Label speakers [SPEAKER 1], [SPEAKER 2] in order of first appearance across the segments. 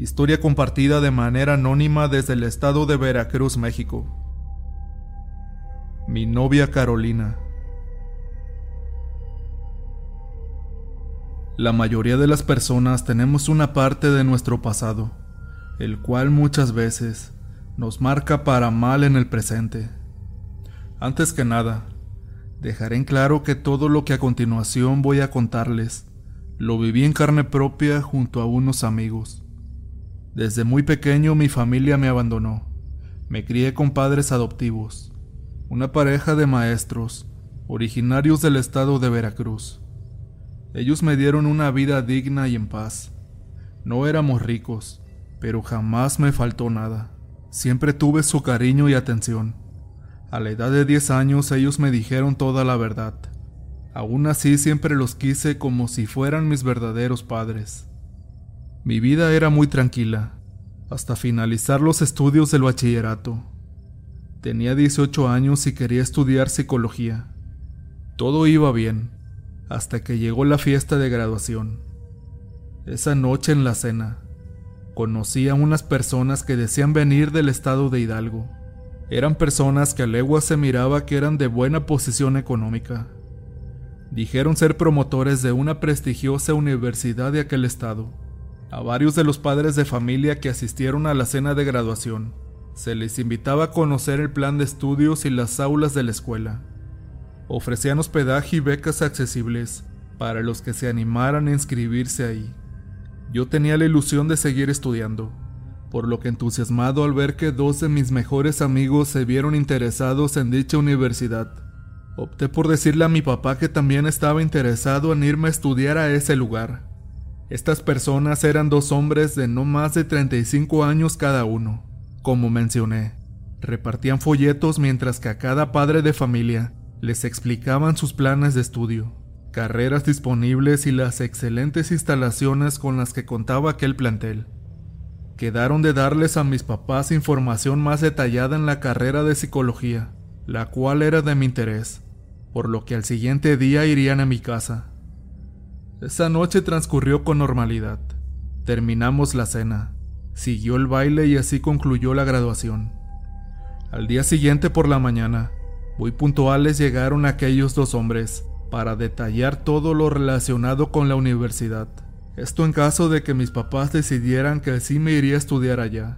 [SPEAKER 1] Historia compartida de manera anónima desde el estado de Veracruz, México. Mi novia Carolina. La mayoría de las personas tenemos una parte de nuestro pasado, el cual muchas veces nos marca para mal en el presente. Antes que nada, dejaré en claro que todo lo que a continuación voy a contarles lo viví en carne propia junto a unos amigos. Desde muy pequeño mi familia me abandonó. Me crié con padres adoptivos, una pareja de maestros, originarios del estado de Veracruz. Ellos me dieron una vida digna y en paz. No éramos ricos, pero jamás me faltó nada. Siempre tuve su cariño y atención. A la edad de 10 años ellos me dijeron toda la verdad. Aún así siempre los quise como si fueran mis verdaderos padres. Mi vida era muy tranquila, hasta finalizar los estudios del bachillerato. Tenía 18 años y quería estudiar psicología. Todo iba bien, hasta que llegó la fiesta de graduación. Esa noche en la cena, conocí a unas personas que decían venir del estado de Hidalgo. Eran personas que a legua se miraba que eran de buena posición económica. Dijeron ser promotores de una prestigiosa universidad de aquel estado. A varios de los padres de familia que asistieron a la cena de graduación, se les invitaba a conocer el plan de estudios y las aulas de la escuela ofrecían hospedaje y becas accesibles para los que se animaran a inscribirse ahí. Yo tenía la ilusión de seguir estudiando, por lo que entusiasmado al ver que dos de mis mejores amigos se vieron interesados en dicha universidad, opté por decirle a mi papá que también estaba interesado en irme a estudiar a ese lugar. Estas personas eran dos hombres de no más de 35 años cada uno. Como mencioné, repartían folletos mientras que a cada padre de familia les explicaban sus planes de estudio, carreras disponibles y las excelentes instalaciones con las que contaba aquel plantel. Quedaron de darles a mis papás información más detallada en la carrera de psicología, la cual era de mi interés, por lo que al siguiente día irían a mi casa. Esa noche transcurrió con normalidad. Terminamos la cena, siguió el baile y así concluyó la graduación. Al día siguiente por la mañana, muy puntuales llegaron aquellos dos hombres para detallar todo lo relacionado con la universidad. Esto en caso de que mis papás decidieran que sí me iría a estudiar allá.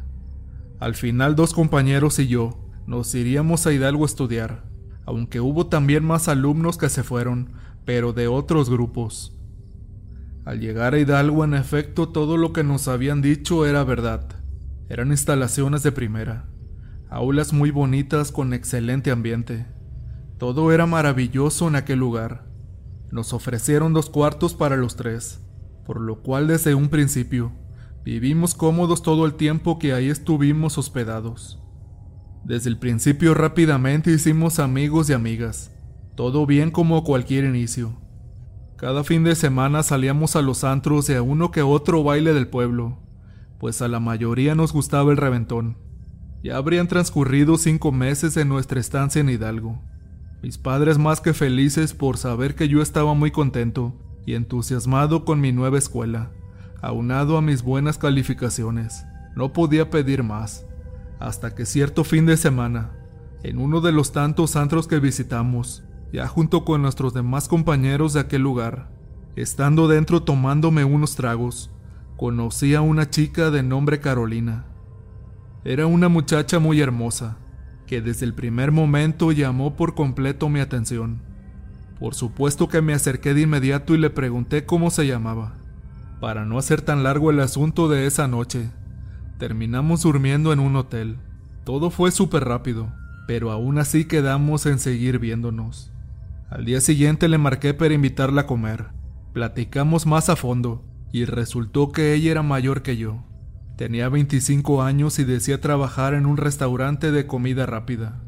[SPEAKER 1] Al final dos compañeros y yo nos iríamos a Hidalgo a estudiar, aunque hubo también más alumnos que se fueron, pero de otros grupos. Al llegar a Hidalgo, en efecto, todo lo que nos habían dicho era verdad. Eran instalaciones de primera aulas muy bonitas con excelente ambiente. Todo era maravilloso en aquel lugar. Nos ofrecieron dos cuartos para los tres, por lo cual desde un principio vivimos cómodos todo el tiempo que ahí estuvimos hospedados. Desde el principio rápidamente hicimos amigos y amigas, todo bien como cualquier inicio. Cada fin de semana salíamos a los antros y a uno que otro baile del pueblo, pues a la mayoría nos gustaba el reventón. Ya habrían transcurrido cinco meses en nuestra estancia en Hidalgo. Mis padres más que felices por saber que yo estaba muy contento y entusiasmado con mi nueva escuela, aunado a mis buenas calificaciones. No podía pedir más, hasta que cierto fin de semana, en uno de los tantos antros que visitamos, ya junto con nuestros demás compañeros de aquel lugar, estando dentro tomándome unos tragos, conocí a una chica de nombre Carolina. Era una muchacha muy hermosa, que desde el primer momento llamó por completo mi atención. Por supuesto que me acerqué de inmediato y le pregunté cómo se llamaba. Para no hacer tan largo el asunto de esa noche, terminamos durmiendo en un hotel. Todo fue súper rápido, pero aún así quedamos en seguir viéndonos. Al día siguiente le marqué para invitarla a comer. Platicamos más a fondo, y resultó que ella era mayor que yo. Tenía 25 años y decía trabajar en un restaurante de comida rápida.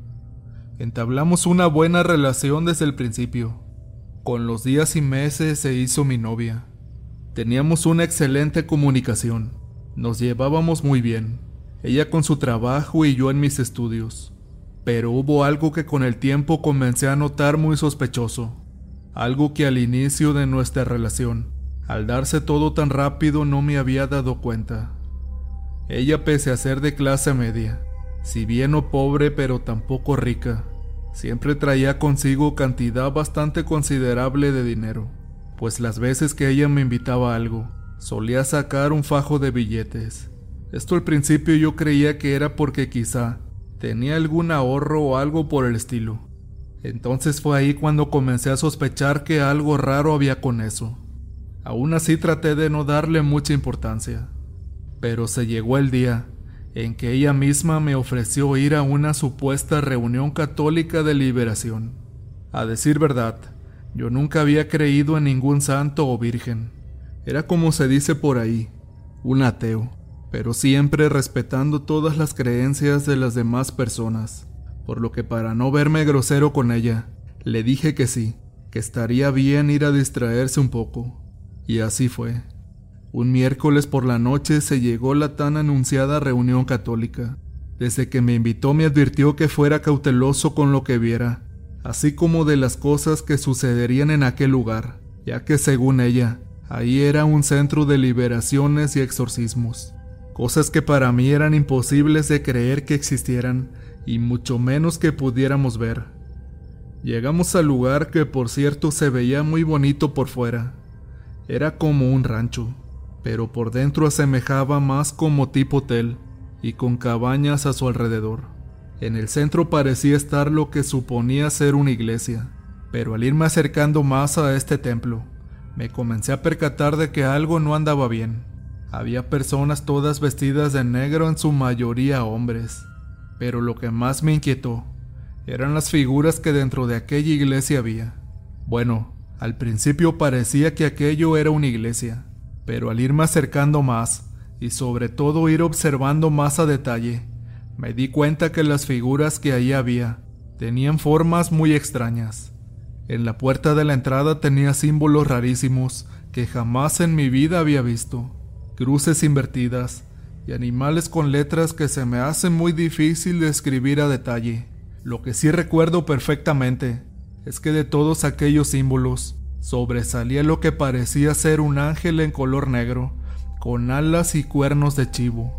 [SPEAKER 1] Entablamos una buena relación desde el principio. Con los días y meses se hizo mi novia. Teníamos una excelente comunicación. Nos llevábamos muy bien. Ella con su trabajo y yo en mis estudios. Pero hubo algo que con el tiempo comencé a notar muy sospechoso. Algo que al inicio de nuestra relación, al darse todo tan rápido, no me había dado cuenta. Ella pese a ser de clase media, si bien no pobre pero tampoco rica, siempre traía consigo cantidad bastante considerable de dinero, pues las veces que ella me invitaba a algo, solía sacar un fajo de billetes. Esto al principio yo creía que era porque quizá tenía algún ahorro o algo por el estilo. Entonces fue ahí cuando comencé a sospechar que algo raro había con eso. Aún así traté de no darle mucha importancia. Pero se llegó el día en que ella misma me ofreció ir a una supuesta reunión católica de liberación. A decir verdad, yo nunca había creído en ningún santo o virgen. Era como se dice por ahí, un ateo, pero siempre respetando todas las creencias de las demás personas, por lo que para no verme grosero con ella, le dije que sí, que estaría bien ir a distraerse un poco. Y así fue. Un miércoles por la noche se llegó la tan anunciada reunión católica. Desde que me invitó me advirtió que fuera cauteloso con lo que viera, así como de las cosas que sucederían en aquel lugar, ya que según ella, ahí era un centro de liberaciones y exorcismos, cosas que para mí eran imposibles de creer que existieran y mucho menos que pudiéramos ver. Llegamos al lugar que por cierto se veía muy bonito por fuera. Era como un rancho pero por dentro asemejaba más como tipo hotel y con cabañas a su alrededor. En el centro parecía estar lo que suponía ser una iglesia, pero al irme acercando más a este templo, me comencé a percatar de que algo no andaba bien. Había personas todas vestidas de negro, en su mayoría hombres, pero lo que más me inquietó eran las figuras que dentro de aquella iglesia había. Bueno, al principio parecía que aquello era una iglesia, pero al irme acercando más, y sobre todo ir observando más a detalle, me di cuenta que las figuras que ahí había tenían formas muy extrañas. En la puerta de la entrada tenía símbolos rarísimos que jamás en mi vida había visto, cruces invertidas y animales con letras que se me hacen muy difícil de escribir a detalle. Lo que sí recuerdo perfectamente es que de todos aquellos símbolos, sobresalía lo que parecía ser un ángel en color negro, con alas y cuernos de chivo.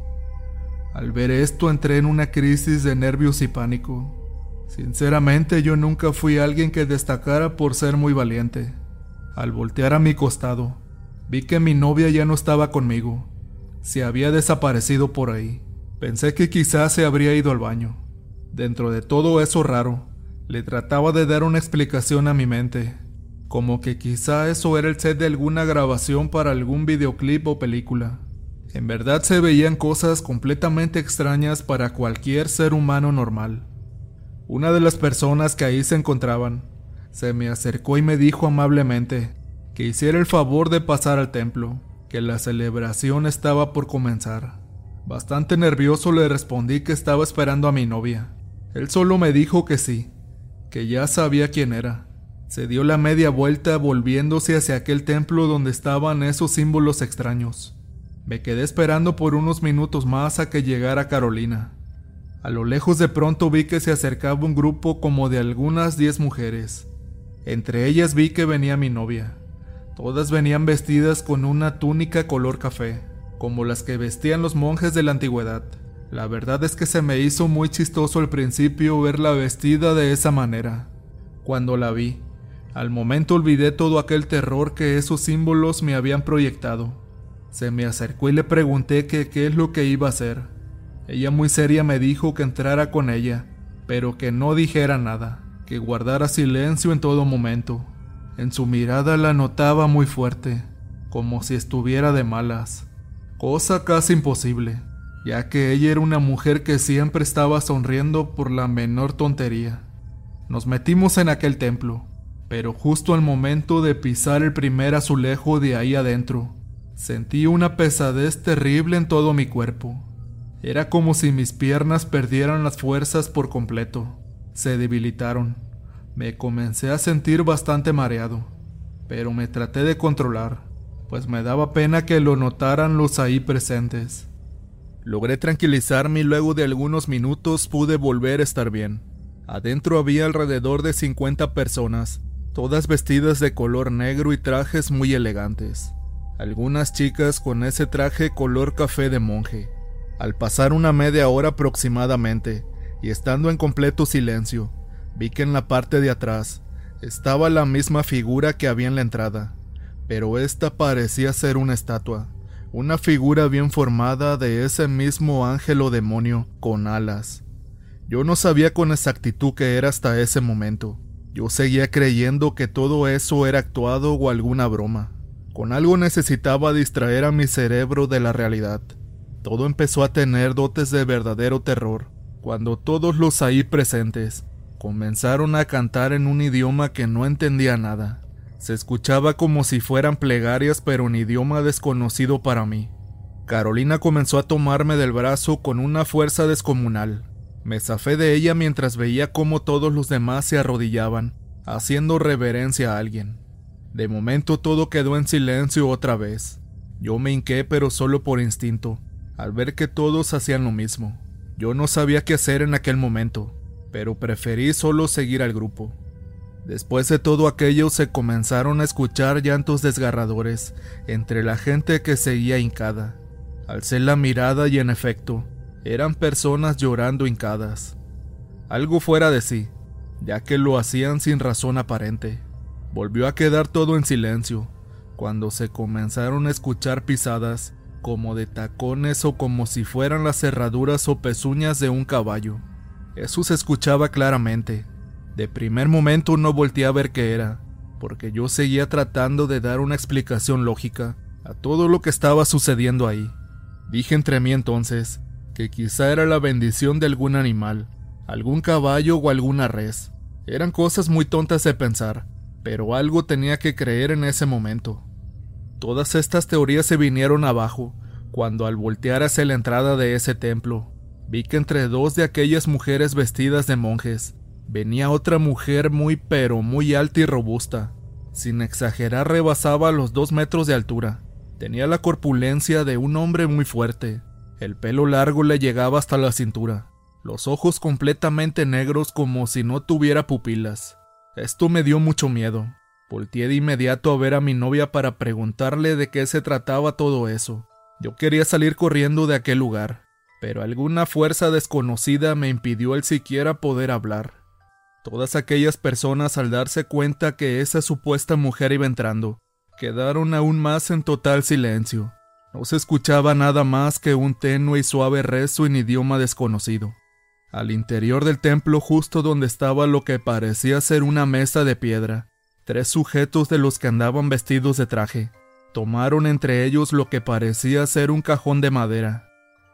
[SPEAKER 1] Al ver esto entré en una crisis de nervios y pánico. Sinceramente yo nunca fui alguien que destacara por ser muy valiente. Al voltear a mi costado, vi que mi novia ya no estaba conmigo. Se había desaparecido por ahí. Pensé que quizás se habría ido al baño. Dentro de todo eso raro, le trataba de dar una explicación a mi mente, como que quizá eso era el set de alguna grabación para algún videoclip o película. En verdad se veían cosas completamente extrañas para cualquier ser humano normal. Una de las personas que ahí se encontraban se me acercó y me dijo amablemente que hiciera el favor de pasar al templo, que la celebración estaba por comenzar. Bastante nervioso le respondí que estaba esperando a mi novia. Él solo me dijo que sí, que ya sabía quién era se dio la media vuelta volviéndose hacia aquel templo donde estaban esos símbolos extraños. Me quedé esperando por unos minutos más a que llegara Carolina. A lo lejos de pronto vi que se acercaba un grupo como de algunas diez mujeres. Entre ellas vi que venía mi novia. Todas venían vestidas con una túnica color café, como las que vestían los monjes de la antigüedad. La verdad es que se me hizo muy chistoso al principio verla vestida de esa manera. Cuando la vi, al momento olvidé todo aquel terror que esos símbolos me habían proyectado. Se me acercó y le pregunté qué es lo que iba a hacer. Ella muy seria me dijo que entrara con ella, pero que no dijera nada, que guardara silencio en todo momento. En su mirada la notaba muy fuerte, como si estuviera de malas, cosa casi imposible, ya que ella era una mujer que siempre estaba sonriendo por la menor tontería. Nos metimos en aquel templo, pero justo al momento de pisar el primer azulejo de ahí adentro, sentí una pesadez terrible en todo mi cuerpo. Era como si mis piernas perdieran las fuerzas por completo. Se debilitaron. Me comencé a sentir bastante mareado, pero me traté de controlar, pues me daba pena que lo notaran los ahí presentes. Logré tranquilizarme y luego de algunos minutos pude volver a estar bien. Adentro había alrededor de 50 personas, todas vestidas de color negro y trajes muy elegantes. Algunas chicas con ese traje color café de monje. Al pasar una media hora aproximadamente, y estando en completo silencio, vi que en la parte de atrás estaba la misma figura que había en la entrada, pero esta parecía ser una estatua, una figura bien formada de ese mismo ángel o demonio con alas. Yo no sabía con exactitud qué era hasta ese momento. Yo seguía creyendo que todo eso era actuado o alguna broma. Con algo necesitaba distraer a mi cerebro de la realidad. Todo empezó a tener dotes de verdadero terror cuando todos los ahí presentes comenzaron a cantar en un idioma que no entendía nada. Se escuchaba como si fueran plegarias pero en idioma desconocido para mí. Carolina comenzó a tomarme del brazo con una fuerza descomunal. Me zafé de ella mientras veía cómo todos los demás se arrodillaban, haciendo reverencia a alguien. De momento todo quedó en silencio otra vez. Yo me hinqué pero solo por instinto, al ver que todos hacían lo mismo. Yo no sabía qué hacer en aquel momento, pero preferí solo seguir al grupo. Después de todo aquello se comenzaron a escuchar llantos desgarradores entre la gente que seguía hincada. Alcé la mirada y en efecto, eran personas llorando hincadas. Algo fuera de sí, ya que lo hacían sin razón aparente. Volvió a quedar todo en silencio, cuando se comenzaron a escuchar pisadas como de tacones o como si fueran las cerraduras o pezuñas de un caballo. Se escuchaba claramente. De primer momento no volteé a ver qué era, porque yo seguía tratando de dar una explicación lógica a todo lo que estaba sucediendo ahí. Dije entre mí entonces que quizá era la bendición de algún animal, algún caballo o alguna res. Eran cosas muy tontas de pensar, pero algo tenía que creer en ese momento. Todas estas teorías se vinieron abajo cuando al voltear hacia la entrada de ese templo, vi que entre dos de aquellas mujeres vestidas de monjes venía otra mujer muy pero muy alta y robusta. Sin exagerar rebasaba los dos metros de altura. Tenía la corpulencia de un hombre muy fuerte. El pelo largo le llegaba hasta la cintura. Los ojos completamente negros como si no tuviera pupilas. Esto me dio mucho miedo. Volteé de inmediato a ver a mi novia para preguntarle de qué se trataba todo eso. Yo quería salir corriendo de aquel lugar, pero alguna fuerza desconocida me impidió el siquiera poder hablar. Todas aquellas personas al darse cuenta que esa supuesta mujer iba entrando, quedaron aún más en total silencio. No se escuchaba nada más que un tenue y suave rezo en idioma desconocido. Al interior del templo, justo donde estaba lo que parecía ser una mesa de piedra, Tres sujetos de los que andaban vestidos de traje tomaron entre ellos lo que parecía ser un cajón de madera.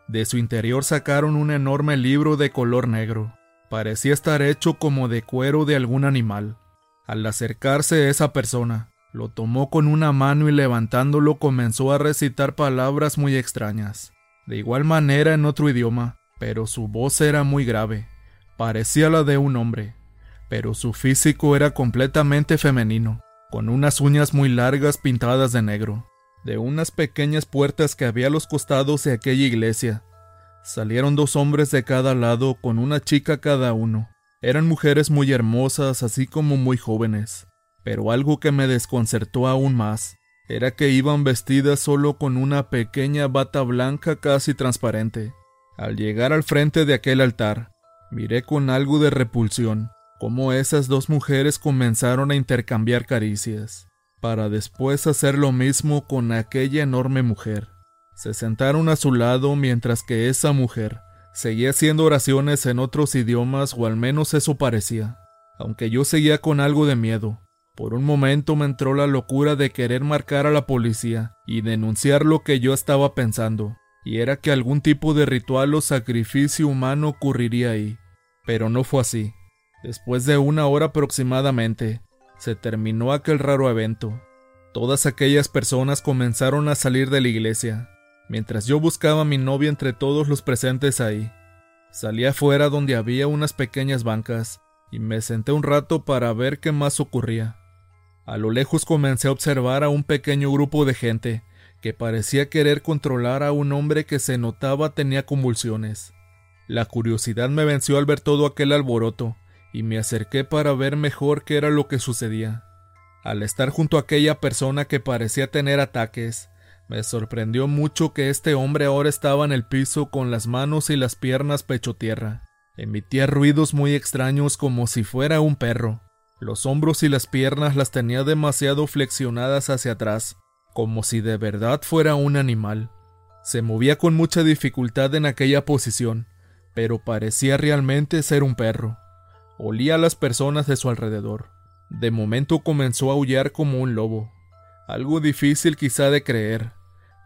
[SPEAKER 1] De su interior sacaron un enorme libro de color negro. Parecía estar hecho como de cuero de algún animal. Al acercarse esa persona, lo tomó con una mano y levantándolo comenzó a recitar palabras muy extrañas. De igual manera en otro idioma, pero su voz era muy grave. Parecía la de un hombre pero su físico era completamente femenino, con unas uñas muy largas pintadas de negro. De unas pequeñas puertas que había a los costados de aquella iglesia, salieron dos hombres de cada lado con una chica cada uno. Eran mujeres muy hermosas, así como muy jóvenes, pero algo que me desconcertó aún más era que iban vestidas solo con una pequeña bata blanca casi transparente. Al llegar al frente de aquel altar, miré con algo de repulsión cómo esas dos mujeres comenzaron a intercambiar caricias, para después hacer lo mismo con aquella enorme mujer. Se sentaron a su lado mientras que esa mujer seguía haciendo oraciones en otros idiomas o al menos eso parecía, aunque yo seguía con algo de miedo. Por un momento me entró la locura de querer marcar a la policía y denunciar lo que yo estaba pensando, y era que algún tipo de ritual o sacrificio humano ocurriría ahí. Pero no fue así. Después de una hora aproximadamente, se terminó aquel raro evento. Todas aquellas personas comenzaron a salir de la iglesia, mientras yo buscaba a mi novia entre todos los presentes ahí. Salí afuera donde había unas pequeñas bancas y me senté un rato para ver qué más ocurría. A lo lejos comencé a observar a un pequeño grupo de gente que parecía querer controlar a un hombre que se notaba tenía convulsiones. La curiosidad me venció al ver todo aquel alboroto y me acerqué para ver mejor qué era lo que sucedía. Al estar junto a aquella persona que parecía tener ataques, Me sorprendió mucho que este hombre ahora estaba en el piso con las manos y las piernas pecho tierra. Emitía ruidos muy extraños como si fuera un perro. Los hombros y las piernas las tenía demasiado flexionadas hacia atrás, como si de verdad fuera un animal. Se movía con mucha dificultad en aquella posición, pero parecía realmente ser un perro. Olía a las personas de su alrededor. De momento comenzó a aullar como un lobo. Algo difícil quizá de creer,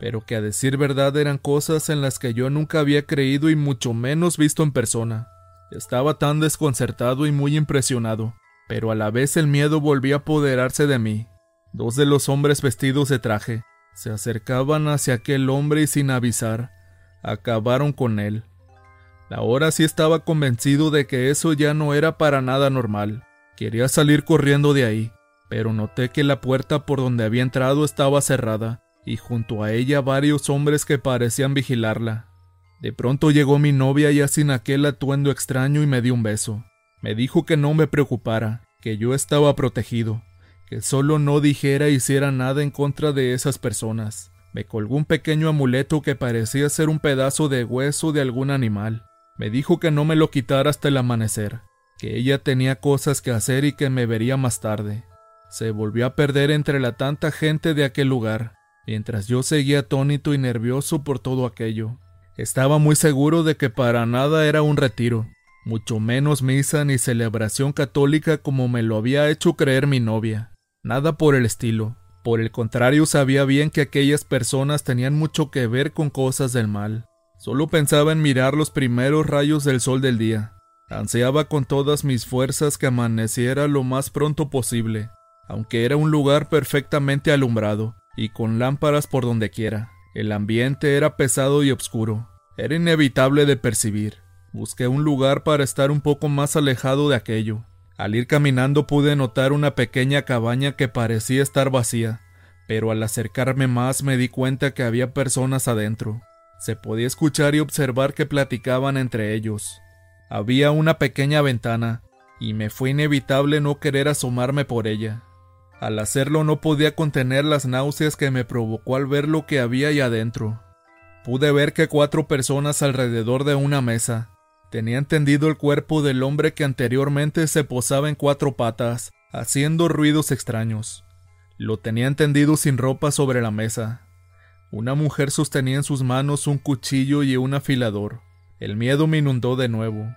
[SPEAKER 1] pero que a decir verdad eran cosas en las que yo nunca había creído y mucho menos visto en persona. Estaba tan desconcertado y muy impresionado, pero a la vez el miedo volvía a apoderarse de mí. Dos de los hombres vestidos de traje se acercaban hacia aquel hombre y sin avisar, acabaron con él. Ahora sí estaba convencido de que eso ya no era para nada normal. Quería salir corriendo de ahí, pero noté que la puerta por donde había entrado estaba cerrada y junto a ella varios hombres que parecían vigilarla. De pronto llegó mi novia ya sin aquel atuendo extraño y me dio un beso. Me dijo que no me preocupara, que yo estaba protegido, que solo no dijera y hiciera nada en contra de esas personas. Me colgó un pequeño amuleto que parecía ser un pedazo de hueso de algún animal. Me dijo que no me lo quitara hasta el amanecer, que ella tenía cosas que hacer y que me vería más tarde. Se volvió a perder entre la tanta gente de aquel lugar, mientras yo seguía atónito y nervioso por todo aquello. Estaba muy seguro de que para nada era un retiro, mucho menos misa ni celebración católica como me lo había hecho creer mi novia. Nada por el estilo. Por el contrario, sabía bien que aquellas personas tenían mucho que ver con cosas del mal. Solo pensaba en mirar los primeros rayos del sol del día. Ansiaba con todas mis fuerzas que amaneciera lo más pronto posible, aunque era un lugar perfectamente alumbrado, y con lámparas por donde quiera. El ambiente era pesado y oscuro. Era inevitable de percibir. Busqué un lugar para estar un poco más alejado de aquello. Al ir caminando pude notar una pequeña cabaña que parecía estar vacía, pero al acercarme más me di cuenta que había personas adentro. Se podía escuchar y observar que platicaban entre ellos. Había una pequeña ventana, y me fue inevitable no querer asomarme por ella. Al hacerlo no podía contener las náuseas que me provocó al ver lo que había ahí adentro. Pude ver que cuatro personas alrededor de una mesa tenían tendido el cuerpo del hombre que anteriormente se posaba en cuatro patas, haciendo ruidos extraños. Lo tenían tendido sin ropa sobre la mesa. Una mujer sostenía en sus manos un cuchillo y un afilador. El miedo me inundó de nuevo.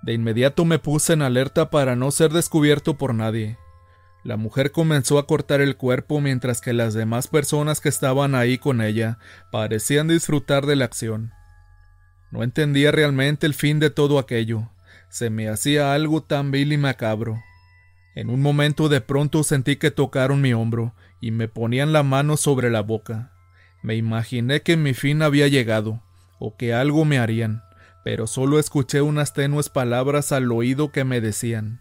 [SPEAKER 1] De inmediato me puse en alerta para no ser descubierto por nadie. La mujer comenzó a cortar el cuerpo mientras que las demás personas que estaban ahí con ella parecían disfrutar de la acción. No entendía realmente el fin de todo aquello. Se me hacía algo tan vil y macabro. En un momento de pronto sentí que tocaron mi hombro y me ponían la mano sobre la boca. Me imaginé que mi fin había llegado, o que algo me harían, pero solo escuché unas tenues palabras al oído que me decían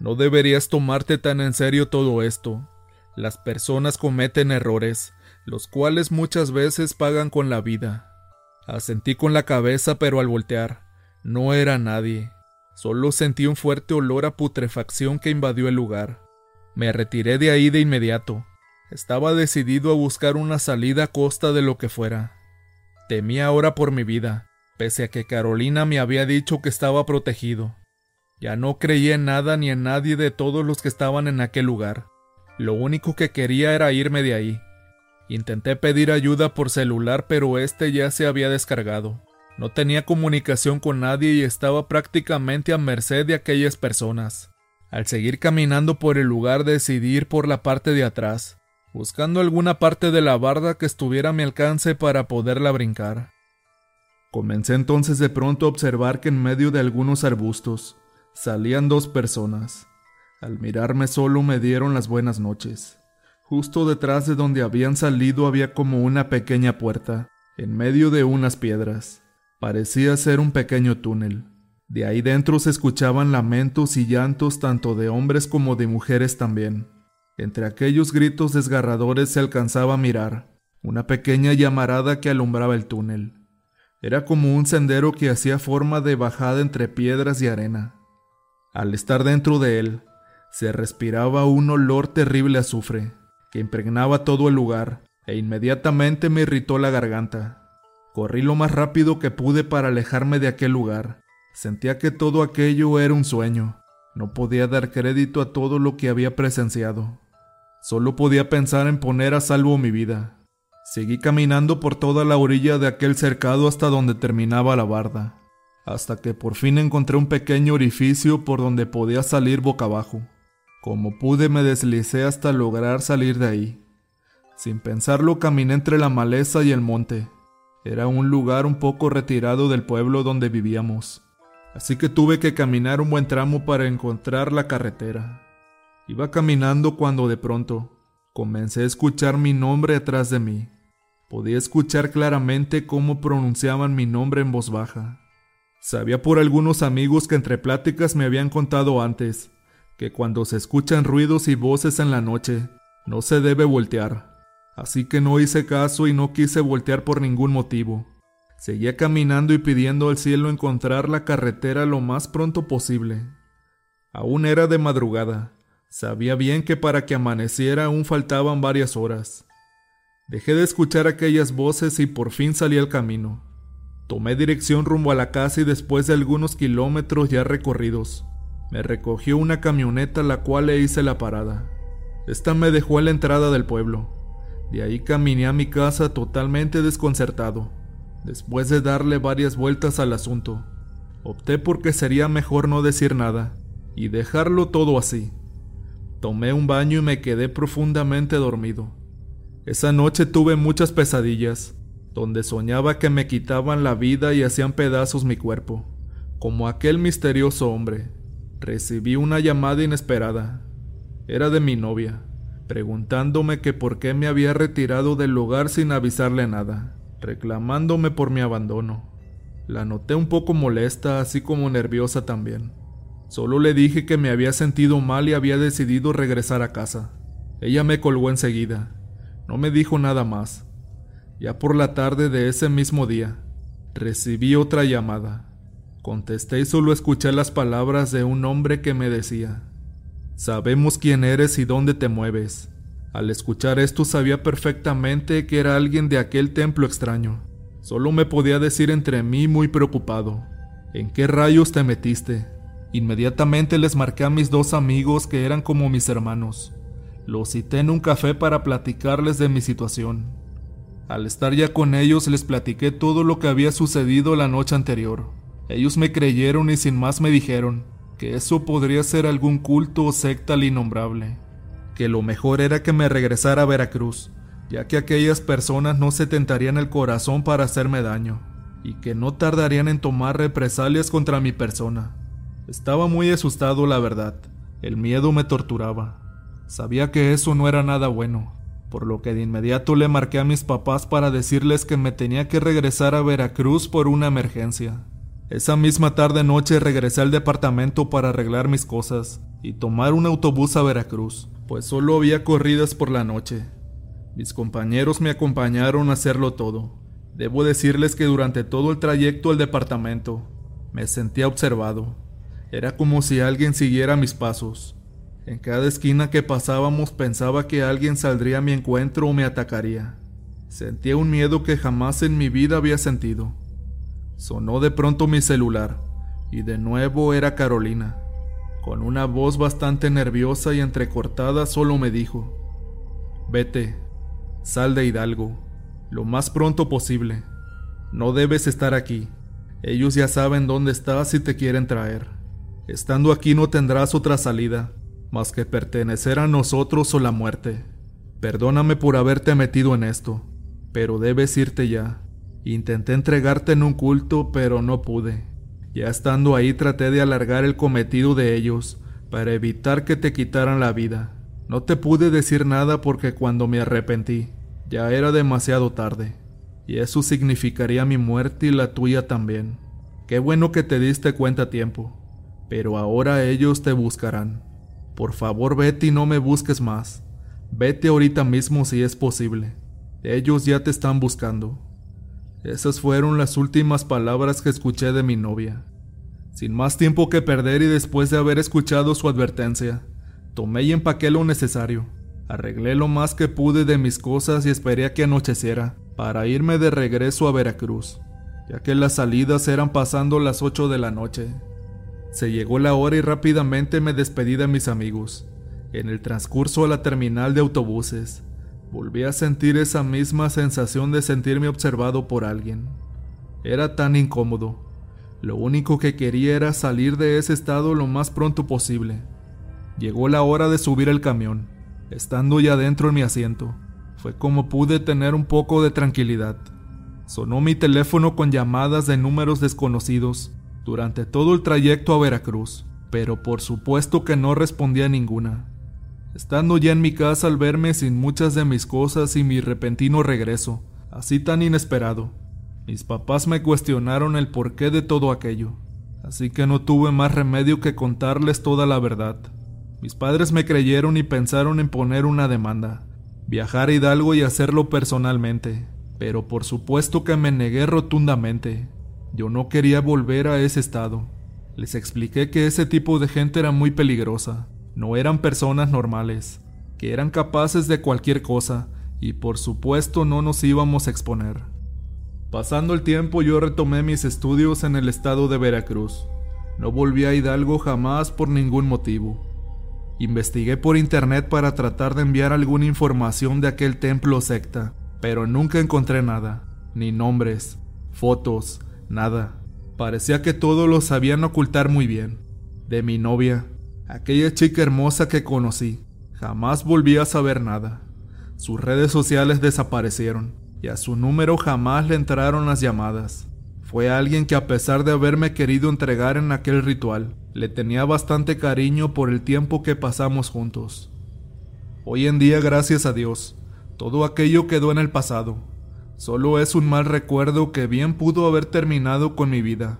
[SPEAKER 1] no deberías tomarte tan en serio todo esto. Las personas cometen errores, los cuales muchas veces pagan con la vida. Asentí con la cabeza, pero al voltear, no era nadie. Solo sentí un fuerte olor a putrefacción que invadió el lugar. Me retiré de ahí de inmediato. Estaba decidido a buscar una salida a costa de lo que fuera. Temía ahora por mi vida, pese a que Carolina me había dicho que estaba protegido. Ya no creía en nada ni en nadie de todos los que estaban en aquel lugar. Lo único que quería era irme de ahí. Intenté pedir ayuda por celular, pero este ya se había descargado. No tenía comunicación con nadie y estaba prácticamente a merced de aquellas personas. Al seguir caminando por el lugar decidí ir por la parte de atrás, buscando alguna parte de la barda que estuviera a mi alcance para poderla brincar. Comencé entonces de pronto a observar que en medio de algunos arbustos Salían dos personas. Al mirarme solo me dieron las buenas noches. Justo detrás de donde habían salido había como una pequeña puerta, en medio de unas piedras. Parecía ser un pequeño túnel. De ahí dentro se escuchaban lamentos y llantos tanto de hombres como de mujeres también. Entre aquellos gritos desgarradores se alcanzaba a mirar una pequeña llamarada que alumbraba el túnel. Era como un sendero que hacía forma de bajada entre piedras y arena. Al estar dentro de él, se respiraba un olor terrible azufre, que impregnaba todo el lugar, e inmediatamente me irritó la garganta. Corrí lo más rápido que pude para alejarme de aquel lugar. Sentía que todo aquello era un sueño. No podía dar crédito a todo lo que había presenciado. Solo podía pensar en poner a salvo mi vida. Seguí caminando por toda la orilla de aquel cercado hasta donde terminaba la barda, hasta que por fin encontré un pequeño orificio por donde podía salir boca abajo. Como pude me deslicé hasta lograr salir de ahí. Sin pensarlo caminé entre la maleza y el monte. Era un lugar un poco retirado del pueblo donde vivíamos, así que tuve que caminar un buen tramo para encontrar la carretera. Iba caminando cuando de pronto comencé a escuchar mi nombre atrás de mí. Podía escuchar claramente cómo pronunciaban mi nombre en voz baja. Sabía por algunos amigos que entre pláticas me habían contado antes que cuando se escuchan ruidos y voces en la noche, no se debe voltear. Así que no hice caso y no quise voltear por ningún motivo. Seguía caminando y pidiendo al cielo encontrar la carretera lo más pronto posible. Aún era de madrugada. Sabía bien que para que amaneciera aún faltaban varias horas. Dejé de escuchar aquellas voces y por fin salí al camino. Tomé dirección rumbo a la casa y después de algunos kilómetros ya recorridos, me recogió una camioneta la cual le hice la parada. Esta me dejó a la entrada del pueblo. De ahí caminé a mi casa totalmente desconcertado. Después de darle varias vueltas al asunto, opté porque sería mejor no decir nada y dejarlo todo así. Tomé un baño y me quedé profundamente dormido. Esa noche tuve muchas pesadillas, donde soñaba que me quitaban la vida y hacían pedazos mi cuerpo, como aquel misterioso hombre recibí una llamada inesperada. Era de mi novia, preguntándome que por qué me había retirado del lugar sin avisarle nada, reclamándome por mi abandono. La noté un poco molesta, así como nerviosa también. Solo le dije que me había sentido mal y había decidido regresar a casa. Ella me colgó enseguida. No me dijo nada más. Ya por la tarde de ese mismo día, recibí otra llamada. Contesté y solo escuché las palabras de un hombre que me decía, Sabemos quién eres y dónde te mueves. Al escuchar esto sabía perfectamente que era alguien de aquel templo extraño. Solo me podía decir entre mí muy preocupado, ¿en qué rayos te metiste? Inmediatamente les marqué a mis dos amigos que eran como mis hermanos. Los cité en un café para platicarles de mi situación. Al estar ya con ellos les platiqué todo lo que había sucedido la noche anterior. Ellos me creyeron y sin más me dijeron que eso podría ser algún culto o secta al innombrable, que lo mejor era que me regresara a Veracruz, ya que aquellas personas no se tentarían el corazón para hacerme daño, y que no tardarían en tomar represalias contra mi persona. Estaba muy asustado, la verdad. El miedo me torturaba. Sabía que eso no era nada bueno, por lo que de inmediato le marqué a mis papás para decirles que me tenía que regresar a Veracruz por una emergencia. Esa misma tarde noche regresé al departamento para arreglar mis cosas y tomar un autobús a Veracruz, pues solo había corridas por la noche. Mis compañeros me acompañaron a hacerlo todo. Debo decirles que durante todo el trayecto al departamento me sentía observado. Era como si alguien siguiera mis pasos. En cada esquina que pasábamos pensaba que alguien saldría a mi encuentro o me atacaría. Sentía un miedo que jamás en mi vida había sentido. Sonó de pronto mi celular, y de nuevo era Carolina. Con una voz bastante nerviosa y entrecortada solo me dijo, Vete, sal de Hidalgo, lo más pronto posible. No debes estar aquí. Ellos ya saben dónde estás y te quieren traer. Estando aquí no tendrás otra salida, más que pertenecer a nosotros o la muerte. Perdóname por haberte metido en esto, pero debes irte ya. Intenté entregarte en un culto, pero no pude. Ya estando ahí traté de alargar el cometido de ellos, para evitar que te quitaran la vida. No te pude decir nada porque cuando me arrepentí, ya era demasiado tarde, y eso significaría mi muerte y la tuya también. Qué bueno que te diste cuenta a tiempo, pero ahora ellos te buscarán. Por favor vete y no me busques más. Vete ahorita mismo si es posible. Ellos ya te están buscando. Esas fueron las últimas palabras que escuché de mi novia. Sin más tiempo que perder y después de haber escuchado su advertencia, tomé y empaqué lo necesario. Arreglé lo más que pude de mis cosas y esperé a que anocheciera para irme de regreso a Veracruz, ya que las salidas eran pasando las 8 de la noche. Se llegó la hora y rápidamente me despedí de mis amigos. En el transcurso a la terminal de autobuses, volví a sentir esa misma sensación de sentirme observado por alguien. Era tan incómodo. Lo único que quería era salir de ese estado lo más pronto posible. Llegó la hora de subir el camión. Estando ya dentro en mi asiento, fue como pude tener un poco de tranquilidad. Sonó mi teléfono con llamadas de números desconocidos durante todo el trayecto a Veracruz, pero por supuesto que no respondía a ninguna. Estando ya en mi casa al verme sin muchas de mis cosas y mi repentino regreso, así tan inesperado, mis papás me cuestionaron el porqué de todo aquello, así que no tuve más remedio que contarles toda la verdad. Mis padres me creyeron y pensaron en poner una demanda, viajar a Hidalgo y hacerlo personalmente, pero por supuesto que me negué rotundamente. Yo no quería volver a ese estado. Les expliqué que ese tipo de gente era muy peligrosa, no eran personas normales, que eran capaces de cualquier cosa y por supuesto no nos íbamos a exponer. Pasando el tiempo yo retomé mis estudios en el estado de Veracruz. No volví a Hidalgo jamás por ningún motivo. Investigué por internet para tratar de enviar alguna información de aquel templo secta, pero nunca encontré nada, ni nombres, fotos, nada. Parecía que todo lo sabían ocultar muy bien. De mi novia, aquella chica hermosa que conocí, jamás volví a saber nada. Sus redes sociales desaparecieron y a su número jamás le entraron las llamadas. Fue alguien que a pesar de haberme querido entregar en aquel ritual, le tenía bastante cariño por el tiempo que pasamos juntos. Hoy en día, gracias a Dios, todo aquello quedó en el pasado Solo es un mal recuerdo que bien pudo haber terminado con mi vida.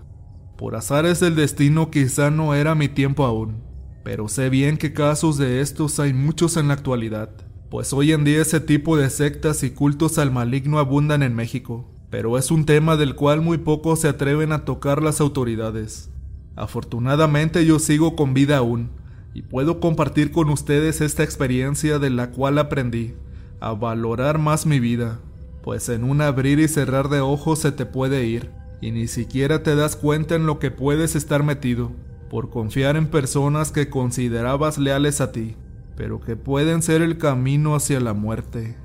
[SPEAKER 1] Por azares del destino quizá no era mi tiempo aún, pero sé bien que casos de estos hay muchos en la actualidad, pues hoy en día ese tipo de sectas y cultos al maligno abundan en México, pero es un tema del cual muy pocos se atreven a tocar las autoridades. Afortunadamente yo sigo con vida aún, y puedo compartir con ustedes esta experiencia de la cual aprendí a valorar más mi vida pues en un abrir y cerrar de ojos se te puede ir, y ni siquiera te das cuenta en lo que puedes estar metido, por confiar en personas que considerabas leales a ti, pero que pueden ser el camino hacia la muerte.